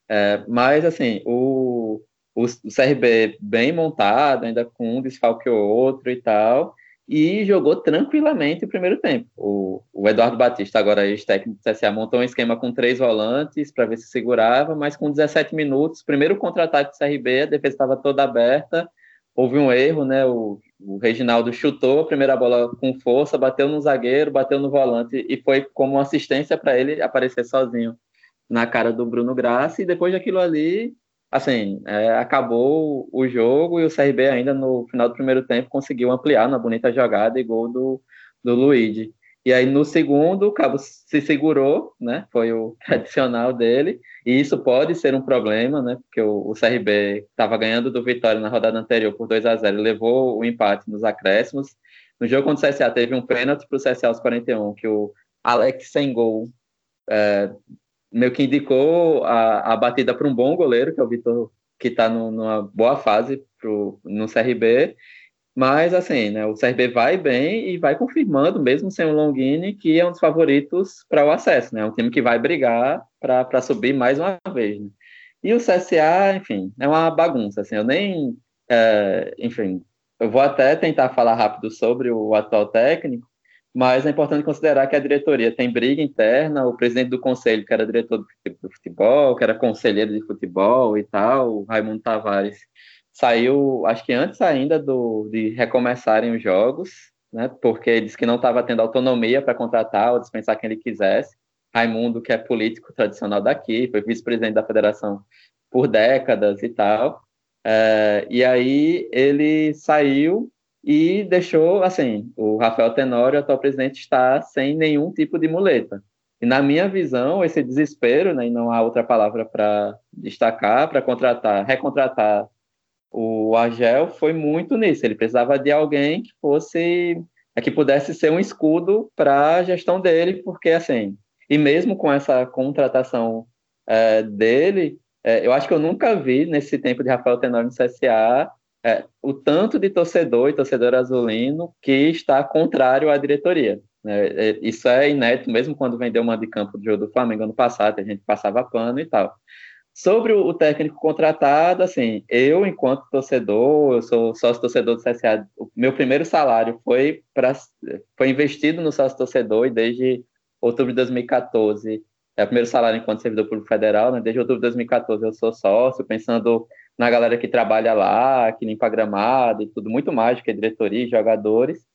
É, mas, assim, o, o, o CRB bem montado, ainda com um desfalque ou outro e tal, e jogou tranquilamente o primeiro tempo. O, o Eduardo Batista, agora ex-técnico do CSA, montou um esquema com três volantes para ver se segurava, mas com 17 minutos, primeiro contra-ataque do CRB, a defesa estava toda aberta, houve um erro, né? O, o Reginaldo chutou a primeira bola com força, bateu no zagueiro, bateu no volante e foi como assistência para ele aparecer sozinho na cara do Bruno Graça, e depois daquilo ali, assim, é, acabou o jogo e o CRB ainda no final do primeiro tempo conseguiu ampliar na bonita jogada e gol do, do Luigi. E aí no segundo o Cabo se segurou, né? Foi o tradicional dele. E isso pode ser um problema, né? Porque o, o CRB estava ganhando do Vitória na rodada anterior por 2 a 0 levou o empate nos acréscimos. No jogo contra o CSA teve um pênalti para o CSA aos 41, que o Alex sem gol é, meio que indicou a, a batida para um bom goleiro, que é o Vitor, que está numa boa fase pro, no CRB. Mas, assim, né, o CRB vai bem e vai confirmando, mesmo sem o Longini, que é um dos favoritos para o acesso. Né? É um time que vai brigar para subir mais uma vez. Né? E o CSA, enfim, é uma bagunça. Assim, eu nem. É, enfim, eu vou até tentar falar rápido sobre o atual técnico, mas é importante considerar que a diretoria tem briga interna, o presidente do conselho, que era diretor do futebol, que era conselheiro de futebol e tal, o Raimundo Tavares, saiu, acho que antes ainda do, de recomeçarem os jogos, né, porque disse que não estava tendo autonomia para contratar ou dispensar quem ele quisesse. Raimundo, que é político tradicional daqui, foi vice-presidente da federação por décadas e tal. É, e aí ele saiu e deixou, assim, o Rafael Tenório, atual presidente, está sem nenhum tipo de muleta. E na minha visão, esse desespero, né, e não há outra palavra para destacar, para contratar, recontratar o Argel, foi muito nisso. Ele precisava de alguém que fosse, é, que pudesse ser um escudo para a gestão dele, porque assim, e mesmo com essa contratação é, dele, é, eu acho que eu nunca vi nesse tempo de Rafael Tenório no CSA é, o tanto de torcedor e torcedor azulino que está contrário à diretoria. Né? É, isso é inédito, mesmo quando vendeu uma de campo do jogo do Flamengo ano passado, a gente passava pano e tal. Sobre o técnico contratado, assim, eu, enquanto torcedor, eu sou sócio-torcedor do CSA, o meu primeiro salário foi, pra, foi investido no sócio-torcedor e desde outubro de 2014, é o primeiro salário enquanto servidor público federal, né? Desde outubro de 2014 eu sou sócio, pensando na galera que trabalha lá, que limpa gramado e tudo, muito mais que diretoria e jogadores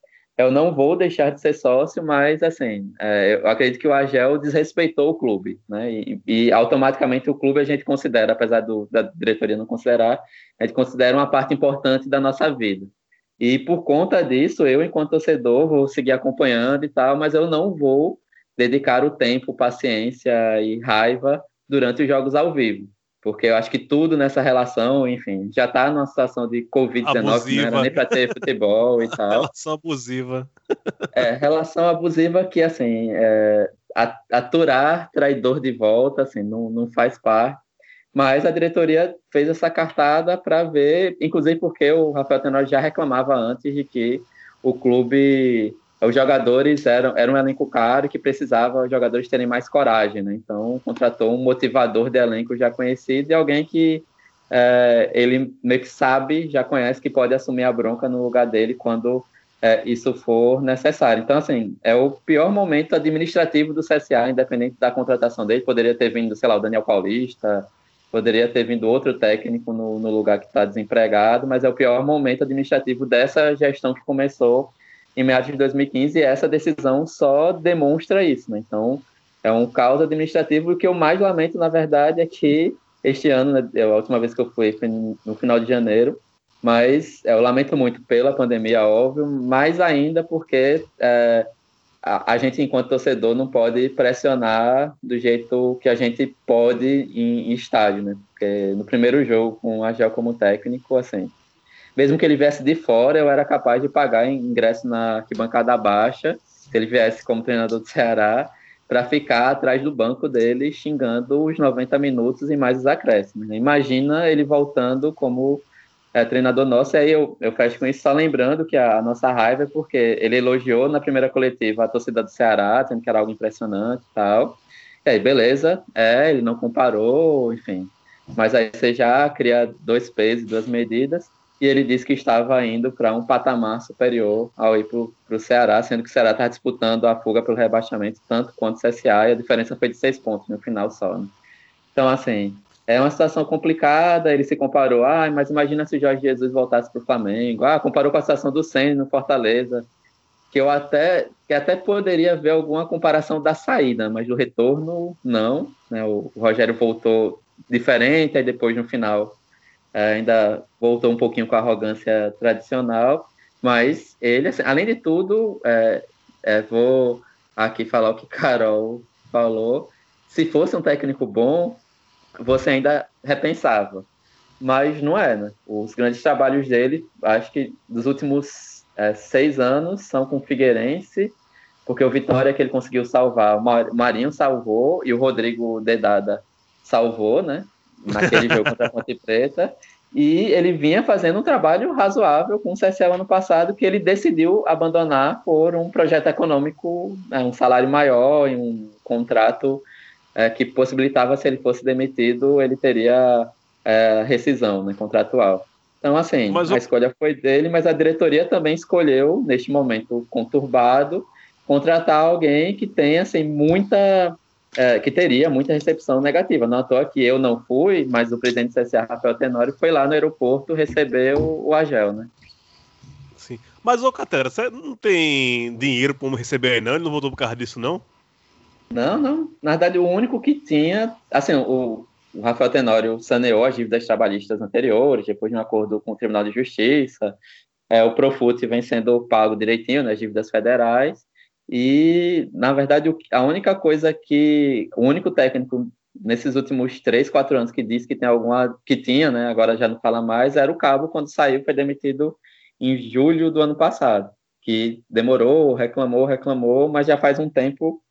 eu não vou deixar de ser sócio, mas assim, é, eu acredito que o Agel desrespeitou o clube, né? E, e, automaticamente o clube a gente considera, apesar do, da diretoria não considerar, a gente considera uma parte importante da nossa vida. E por conta disso, eu, enquanto torcedor, vou seguir acompanhando e tal, mas eu não vou dedicar o tempo, paciência e raiva durante os jogos ao vivo porque eu acho que tudo nessa relação, enfim, já está numa situação de Covid-19, não era nem para ter futebol e tal.
Relação abusiva.
É, relação abusiva que, assim, é, aturar traidor de volta, assim, não, não faz parte. Mas a diretoria fez essa cartada para ver, inclusive porque o Rafael Tenor já reclamava antes de que o clube os jogadores eram, eram um elenco caro que precisava os jogadores terem mais coragem, né? Então contratou um motivador de elenco já conhecido e alguém que é, ele meio que sabe, já conhece que pode assumir a bronca no lugar dele quando é, isso for necessário. Então, assim, é o pior momento administrativo do CSA, independente da contratação dele. Poderia ter vindo, sei lá, o Daniel Paulista, poderia ter vindo outro técnico no, no lugar que está desempregado, mas é o pior momento administrativo dessa gestão que começou em meados de 2015 e essa decisão só demonstra isso, né? Então, é um caos administrativo o que eu mais lamento, na verdade, é que este ano, né, a última vez que eu fui foi no final de janeiro, mas é, eu lamento muito pela pandemia, óbvio, mais ainda porque é, a, a, gente, enquanto torcedor, não pode pressionar do jeito que a gente pode em, em estádio, né? Porque no primeiro jogo, com a Gel como técnico, assim, mesmo que ele viesse de fora, eu era capaz de pagar ingresso na arquibancada baixa, se ele viesse como treinador do Ceará, para ficar atrás do banco dele xingando os 90 minutos e mais os acréscimos. Né? Imagina ele voltando como é, treinador nosso, e aí eu, eu fecho com isso só lembrando que a, a, nossa raiva é porque ele elogiou na primeira coletiva a torcida do Ceará, dizendo que era algo impressionante e tal. E aí, beleza, é, ele não comparou, enfim. Mas aí você já cria dois pesos, duas medidas e ele disse que estava indo para um patamar superior ao ir para o Ceará, sendo que o Ceará está disputando a fuga pelo rebaixamento tanto quanto o CSA, e a diferença foi de seis pontos no final só. Né? Então, assim, é uma situação complicada, ele se comparou, ah, mas imagina se o Jorge Jesus voltasse para o Flamengo, ah, comparou com a situação do Senna no Fortaleza, que eu até, que até poderia ver alguma comparação da saída, mas do retorno, não, né? o, o Rogério voltou diferente, aí depois no final ainda voltou um pouquinho com a arrogância tradicional, mas ele, assim, além de tudo, é, é, vou aqui falar o que Carol falou. Se fosse um técnico bom, você ainda repensava. Mas não é, né? Os grandes trabalhos dele, acho que dos últimos é, seis anos, são com o Figueirense, porque o Vitória que ele conseguiu salvar, o Marinho salvou e o Rodrigo Dedada salvou, né? Naquele jogo contra a Ponte Preta. E ele vinha fazendo um trabalho razoável com o CSL ano passado, que ele decidiu abandonar por um projeto econômico, é, um salário maior e um contrato é, que possibilitava, se ele fosse demitido, ele teria é, rescisão né, contratual. Então, assim, mas a escolha foi dele, mas a diretoria também escolheu, neste momento conturbado, contratar alguém que tenha assim, muita é, que teria muita recepção negativa. Não à toa que eu não fui, mas o presidente do CSA, Rafael Tenório, foi lá no aeroporto receber o, o Agel, né?
Sim. Mas, ô Catera, você não tem dinheiro para receber aí, não? Ele não voltou por causa disso, não?
Não, não. Na verdade, o único que tinha, assim, o, o Rafael Tenório saneou as dívidas trabalhistas anteriores, depois de um acordo com o Tribunal de Justiça. É, o Profut vem sendo pago direitinho nas dívidas federais. E, na verdade, a única coisa que. O único técnico nesses últimos três, quatro anos que disse que tem alguma. que tinha, né? Agora já não fala mais, era o Cabo, quando saiu, foi demitido em julho do ano passado. Que demorou, reclamou, reclamou, mas já faz um tempo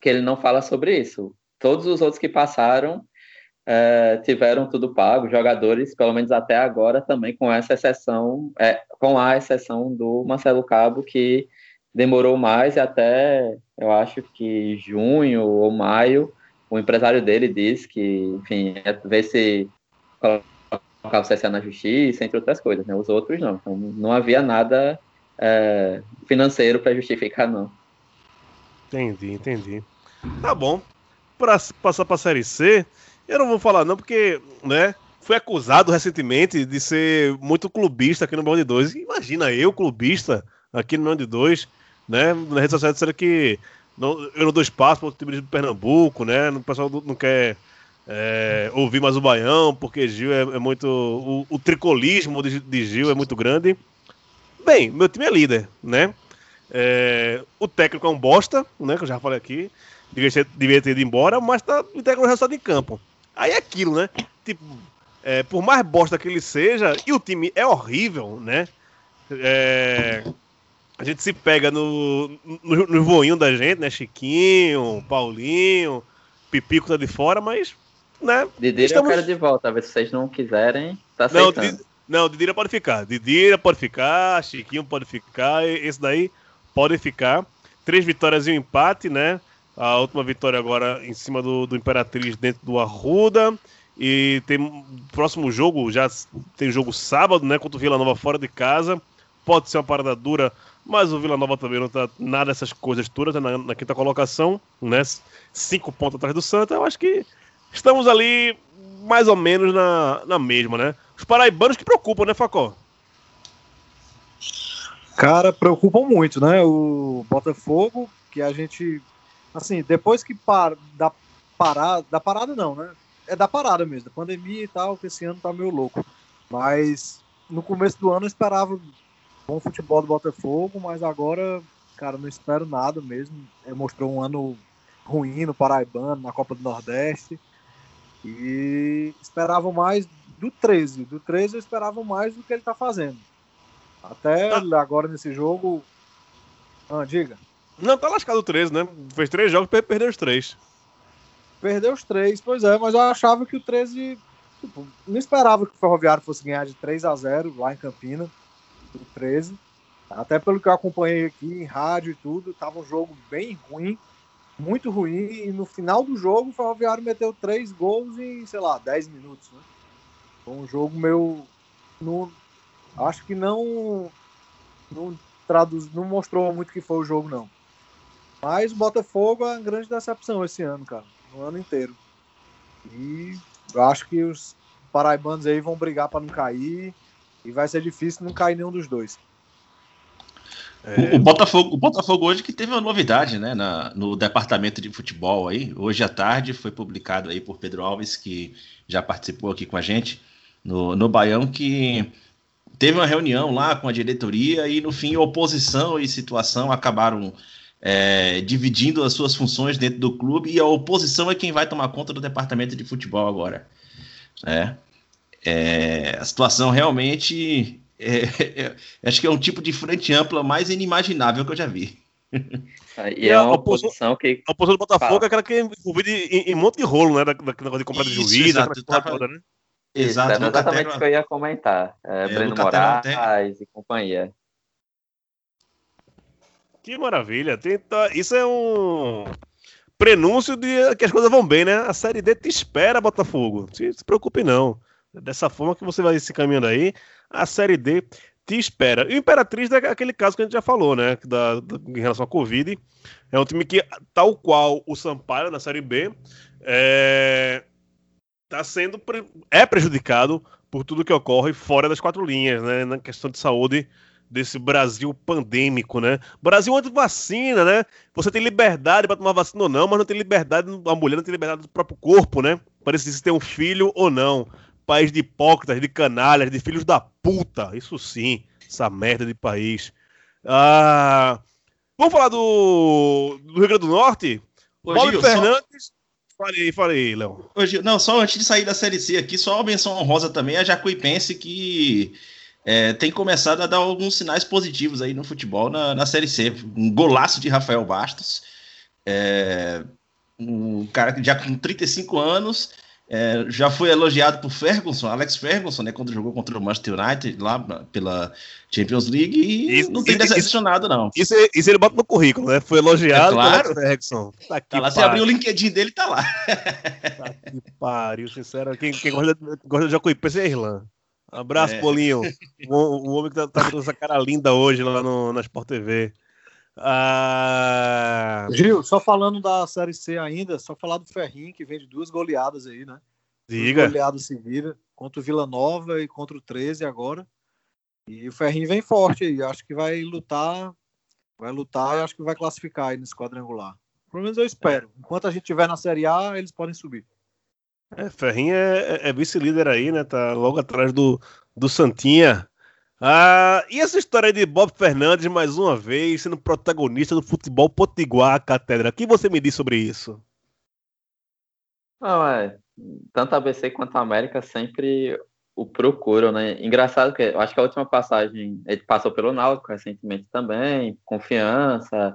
que ele não fala sobre isso. Todos os outros que passaram é, tiveram tudo pago, jogadores, pelo menos até agora, também com essa exceção, é, com a exceção do Marcelo Cabo, que demorou mais até eu acho que junho ou maio o empresário dele disse que, enfim, é ver se colocar o CSA na justiça, entre outras coisas, né? Os outros não. Então, não havia nada é, financeiro para justificar, não.
Entendi, entendi. Tá bom. Para passar para a Série C, eu não vou falar não, porque, né, fui acusado recentemente de ser muito clubista aqui no Bão de 2. Imagina eu, clubista, aqui no Bão de 2, né, na rede social disseram que não, eu não dou espaço para o time de Pernambuco, né, o pessoal não quer é, ouvir mais o Baião, porque Gil é, é muito. O, o, tricolismo de, de, Gil é muito grande. Bem, meu time é líder, né? É, o técnico é um bosta, né? Que eu já falei aqui. Devia ter, devia ter ido embora, mas tá entregando o resultado em campo. Aí é aquilo, né? Tipo, é, por mais bosta que ele seja, e o time é horrível, né? É, a gente se pega no, no, no voinho da gente, né? Chiquinho, Paulinho, Pipico tá de fora, mas né?
Didira estamos... eu quero de volta, se vocês não quiserem, tá aceitando.
Não, não, Didira pode ficar. Didira pode ficar, Chiquinho pode ficar, esse daí pode ficar. Três vitórias e um empate, né? A última vitória agora em cima do, do Imperatriz dentro do Arruda. E tem próximo jogo, já tem jogo sábado, né? Contra o Vila Nova fora de casa. Pode ser uma parada dura, mas o Vila Nova também não tá nada dessas coisas duras, tá na, na quinta colocação, né? Cinco pontos atrás do Santa. Eu acho que estamos ali mais ou menos na, na mesma, né? Os paraibanos que preocupam, né, Facó?
Cara, preocupam muito, né? O Botafogo, que a gente. Assim, depois que para, da parada. Da parada não, né? É da parada mesmo, da pandemia e tal, que esse ano tá meio louco. Mas no começo do ano eu esperava bom futebol do Botafogo, mas agora, cara, não espero nada mesmo. Ele mostrou um ano ruim no Paraibano, na Copa do Nordeste. E esperavam mais do 13. Do 13 eu esperava mais do que ele está fazendo. Até tá. agora nesse jogo. Ah, diga.
Não, tá lascado o 13, né? Fez três jogos e perdeu os três.
Perdeu os três, pois é, mas eu achava que o 13. Tipo, não esperava que o Ferroviário fosse ganhar de 3 a 0 lá em Campina. O 13. Até pelo que eu acompanhei aqui em rádio e tudo, tava um jogo bem ruim muito ruim. E no final do jogo, o Ferroviário meteu três gols em, sei lá, 10 minutos. Né? Foi um jogo meu. No, acho que não. Não, traduz, não mostrou muito que foi o jogo, não. Mas o Botafogo é uma grande decepção esse ano, cara. No ano inteiro. E eu acho que os paraibanos aí vão brigar para não cair. E vai ser difícil não cair nenhum dos dois.
É... O, Botafogo, o Botafogo hoje que teve uma novidade, né, na, no departamento de futebol aí. Hoje à tarde foi publicado aí por Pedro Alves, que já participou aqui com a gente no, no Baião, que teve uma reunião lá com a diretoria e no fim oposição e situação acabaram é, dividindo as suas funções dentro do clube e a oposição é quem vai tomar conta do departamento de futebol agora. Né? É, a situação realmente é, é, acho que é um tipo de frente ampla mais inimaginável que eu já vi.
E é uma oposição que.
A oposição do Botafogo Fala. é aquela que é envolvida em, em, um monte de rolo, né? Da, da, da de compra de juiz, exato, tava...
toda, né? Exato, Isso, exatamente o que eu ia comentar. É, é, Breno Moraes e companhia.
Que maravilha. Tenta... Isso é um prenúncio de que as coisas vão bem, né? A Série D te espera, Botafogo. Se, se preocupe, não. Dessa forma que você vai se caminhando aí, a Série D te espera. E o Imperatriz é aquele caso que a gente já falou, né? Da, da, em relação à Covid. É um time que, tal qual o Sampaio na Série B, é, tá sendo é prejudicado por tudo que ocorre fora das quatro linhas, né? Na questão de saúde desse Brasil pandêmico, né? Brasil anti-vacina, né? Você tem liberdade para tomar vacina ou não, mas não tem liberdade, a mulher não tem liberdade do próprio corpo, né? Para decidir se tem um filho ou não país de hipócritas, de canalhas, de filhos da puta. Isso sim, essa merda de país. Ah, vamos falar do, do Rio Grande do Norte? Ô, Paulo Fernandes. Só... Falei, falei, Léo.
Não, só antes de sair da Série C aqui, só uma menção honrosa também a Jacuipense que é, tem começado a dar alguns sinais positivos aí no futebol na, na Série C. Um golaço de Rafael Bastos. É, um cara que já com 35 anos É, já foi elogiado por Ferguson, Alex Ferguson, né, quando jogou contra o Manchester United lá pela Champions League e isso, não tem decepcionado, não.
Isso, isso, ele bota no currículo, né? Foi elogiado é claro. pelo Ferguson.
Tá, tá lá, você abriu o LinkedIn dele, tá lá.
Tá que pariu, sincero. Quem, quem gosta, gosta de Jacuípe é Irlã. Abraço, é. Polinho. O, o, homem que tá, tá com essa cara linda hoje lá no, na Sport TV.
Ah... Gil, só falando da Série C ainda, só falar do Ferrinho, que vem de duas goleadas aí, né?
Diga.
Duas goleadas seguidas, contra o Vila Nova e contra o 13 agora. E o Ferrinho vem forte aí, acho que vai lutar, vai lutar e acho que vai classificar aí nesse quadrangular. Pelo menos eu espero. Enquanto a gente estiver na Série A, eles podem subir.
É, Ferrinho é, é, é vice-líder aí, né? Tá logo atrás do, do Santinha. Ah, e essa história de Bob Fernandes, mais uma vez, sendo protagonista do futebol potiguar, Catedra. O que você me diz sobre isso?
É. Tanto a ABC quanto a América sempre o procuram, né? Engraçado que eu acho que a última passagem ele passou pelo Náutico recentemente também, confiança,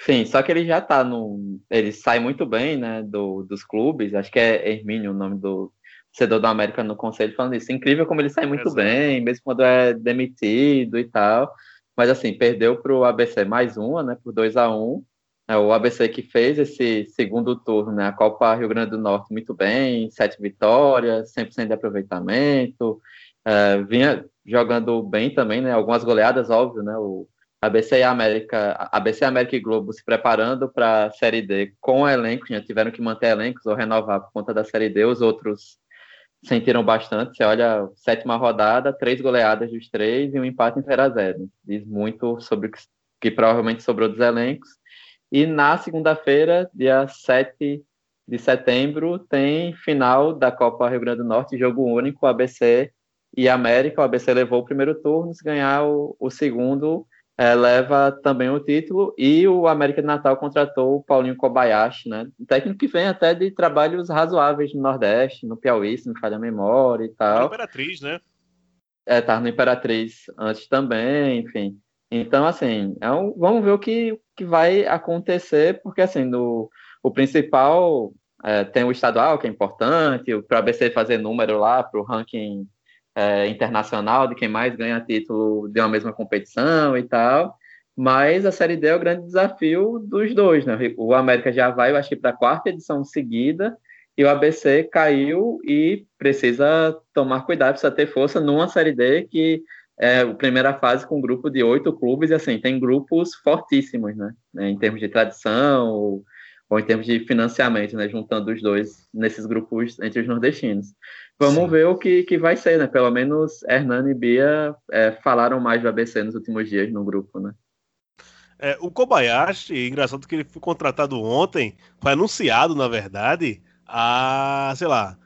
enfim, só que ele já tá no. Ele sai muito bem, né, do, dos clubes. Acho que é Hermínio o nome do, torcedor da América no conselho falando isso. Incrível como ele sai muito Exato. bem, mesmo quando é demitido e tal. Mas assim, perdeu para o ABC mais uma, né? Por 2 a 1 um. É o ABC que fez esse segundo turno, né? A Copa Rio Grande do Norte muito bem, sete vitórias, 100% de aproveitamento. É, vinha jogando bem também, né? Algumas goleadas, óbvio, né? O ABC e América, ABC América e Globo se preparando para a Série D com elenco, já tiveram que manter elencos ou renovar por conta da Série D. Os outros sentiram bastante. Você olha, sétima rodada, três goleadas dos três e um empate em 0 a 0 Diz muito sobre o que, que provavelmente sobrou dos elencos. E na segunda-feira, dia 7 de setembro, tem final da Copa Rio Grande do Norte, jogo único, ABC e América. O ABC levou o primeiro turno, se ganhar o, o segundo, é, leva também o título e o América de Natal contratou o Paulinho Kobayashi, né? Um técnico que vem até de trabalhos razoáveis no Nordeste, no Piauí, se me falha a memória e tal.
Imperatriz, né?
É, tá no Imperatriz antes também, enfim. Então, assim, é um, vamos ver o que, que vai acontecer, porque, assim, no, o principal é, tem o estadual, que é importante, para o ABC fazer número lá para o ranking é, internacional de quem mais ganha título de uma mesma competição e tal. Mas a Série D é o grande desafio dos dois, né? O América já vai, eu acho que para a quarta edição seguida, e o ABC caiu e precisa tomar cuidado, precisa ter força numa Série D que é a primeira fase com um grupo de oito clubes, e assim, tem grupos fortíssimos, né? Em termos de tradição ou, ou em termos de financiamento, né? Juntando os dois nesses grupos entre os nordestinos. Vamos Sim. ver o que, que vai ser, né? Pelo menos Hernani e Bia é, falaram mais do ABC nos últimos dias no grupo, né?
É, o Kobayashi, engraçado que ele foi contratado ontem, foi anunciado, na verdade, a, sei lá,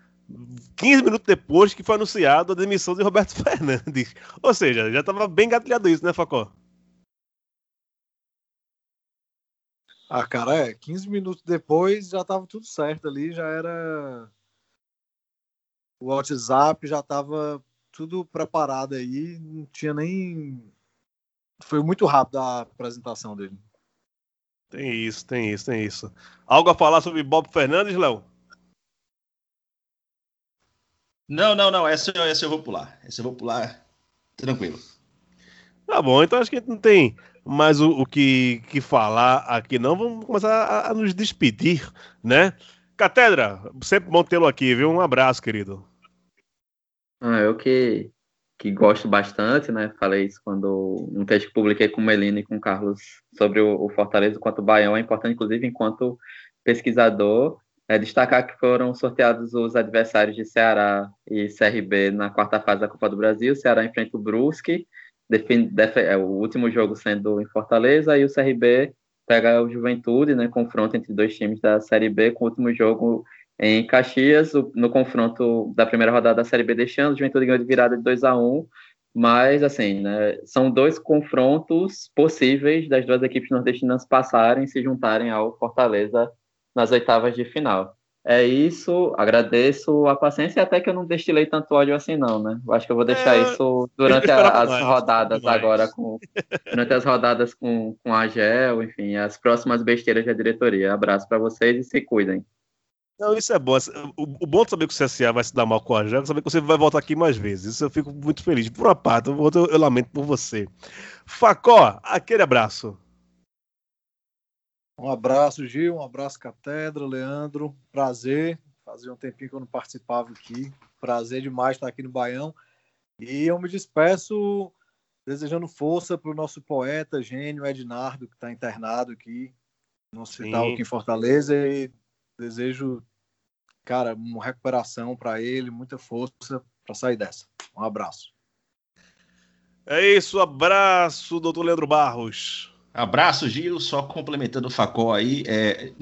15 minutos depois que foi anunciado a demissão de Roberto Fernandes. Ou seja, já estava bem gatilhado isso, né, Facó?
Ah, cara, é, 15 minutos depois já estava tudo certo ali, já era o WhatsApp já estava tudo preparado aí, não tinha nem. Foi muito rápido a apresentação dele.
Tem isso, tem isso, tem isso. Algo a falar sobre Bob Fernandes, Léo?
Não, não, não. Essa, essa eu vou pular. Essa eu vou pular tranquilo.
Tá bom, então acho que a gente não tem mais o, o que, que falar aqui, não. Vamos começar a, a nos despedir, né? Catedra, sempre bom tê-lo aqui, viu? Um abraço, querido.
Ah, eu que, que gosto bastante, né? Falei isso quando um texto que publiquei com o Melina e com o Carlos sobre o, o Fortaleza quanto o Baião é importante, inclusive, enquanto pesquisador, é destacar que foram sorteados os adversários de Ceará e CRB na quarta fase da Copa do Brasil. O Ceará enfrenta o Brusque, define, def, é, o último jogo sendo em Fortaleza, e o CRB pega o Juventude, né? Confronto entre dois times da Série B, com o último jogo em Caxias, no confronto da primeira rodada da Série B deste ano, o Juventude ganhou de virada de 2 a 1 mas, assim, né, são dois confrontos possíveis das duas equipes nordestinas passarem, se juntarem ao Fortaleza nas oitavas de final. É isso, agradeço a paciência até que eu não destilei tanto ódio assim não, né? Eu acho que eu vou deixar é, isso durante a, as mais, rodadas agora, com, durante as rodadas com, com a GEL, enfim, as próximas besteiras da diretoria. Abraço para vocês e se cuidem.
Não, isso é bom. O, o bom de saber que o CSA vai se dar mal com a Jaguars é saber que você vai voltar aqui mais vezes. Isso eu fico muito feliz. Por uma parte, eu, eu, eu lamento por você. Facó, aquele abraço.
Um abraço, Gil. Um abraço, Catedra, Leandro. Prazer. Fazia um tempinho que eu não participava aqui. Prazer demais estar aqui no Baião. E eu me despeço desejando força para o nosso poeta, gênio Ednardo, que está internado aqui no hospital aqui em Fortaleza. E desejo, cara, uma recuperação para ele, muita força para sair dessa. Um abraço.
É isso, abraço, doutor Leandro Barros.
Abraço, Gil. Só complementando o Facó aí. É,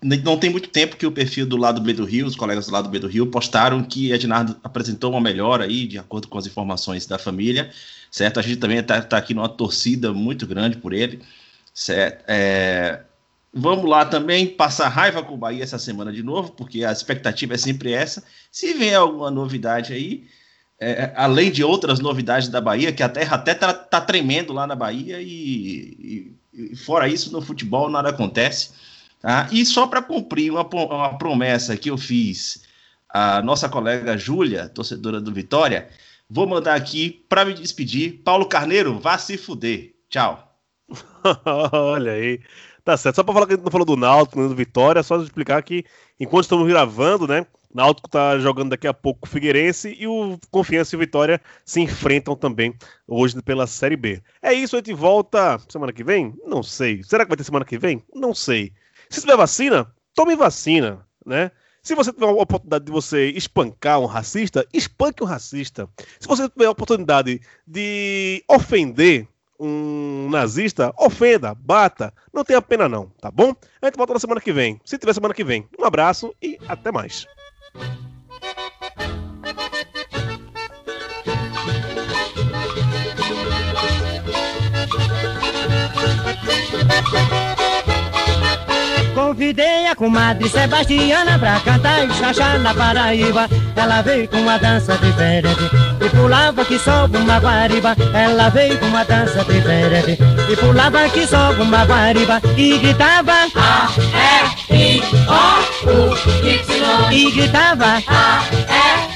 não tem muito tempo que o perfil do lado B do Rio, os colegas do lado B do Rio, postaram que Ednardo apresentou uma melhora aí, de acordo com as informações da família, certo? A gente também está tá aqui numa torcida muito grande por ele, certo? É, vamos lá também passar raiva com o Bahia essa semana de novo, porque a expectativa é sempre essa. Se vem alguma novidade aí, é, além de outras novidades da Bahia, que a terra até tá, tá tremendo lá na Bahia e, e, e, fora isso no futebol nada acontece. Tá? E só para cumprir uma, uma promessa que eu fiz à nossa colega Júlia, torcedora do Vitória, vou mandar aqui para me despedir. Paulo Carneiro, vá se fuder. Tchau.
Olha aí. Tá certo. Só para falar que a gente não falou do Náutico, do Vitória, só explicar que enquanto estamos gravando, né? Náutico está jogando daqui a pouco o Figueirense e o Confiança e o Vitória se enfrentam também hoje pela Série B. É isso, a gente volta semana que vem? Não sei. Será que vai ter semana que vem? Não sei. Se tiver vacina, tome vacina, né? Se você tiver a oportunidade de você espancar um racista, espanque um racista. Se você tiver a oportunidade de ofender um nazista, ofenda, bata, não tenha pena não, tá bom? A gente volta na semana que vem. Se tiver semana que vem, um abraço e até mais.
Convidei a comadre Sebastiana pra cantar e chachar na Paraíba. Ela veio com uma dança diferente e pulava que só uma guariba. Ela veio com uma dança diferente e pulava que só uma guariba e gritava A, E, I, O, U, Y e gritava A,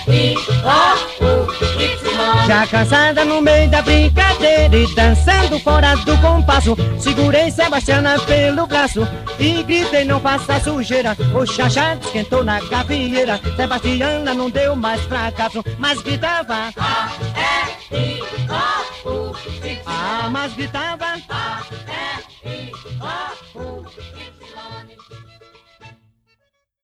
E, I, O, U, Y. Já cansada no meio da brincadeira e dançando fora do compasso, segurei Sebastiana pelo braço e gritei não faça sujeira. O chachá esquentou na gavieira, Sebastiana não deu mais fracasso, mas gritava A, E, I, O, U, Ah, mas gritava A, E, I, O, U.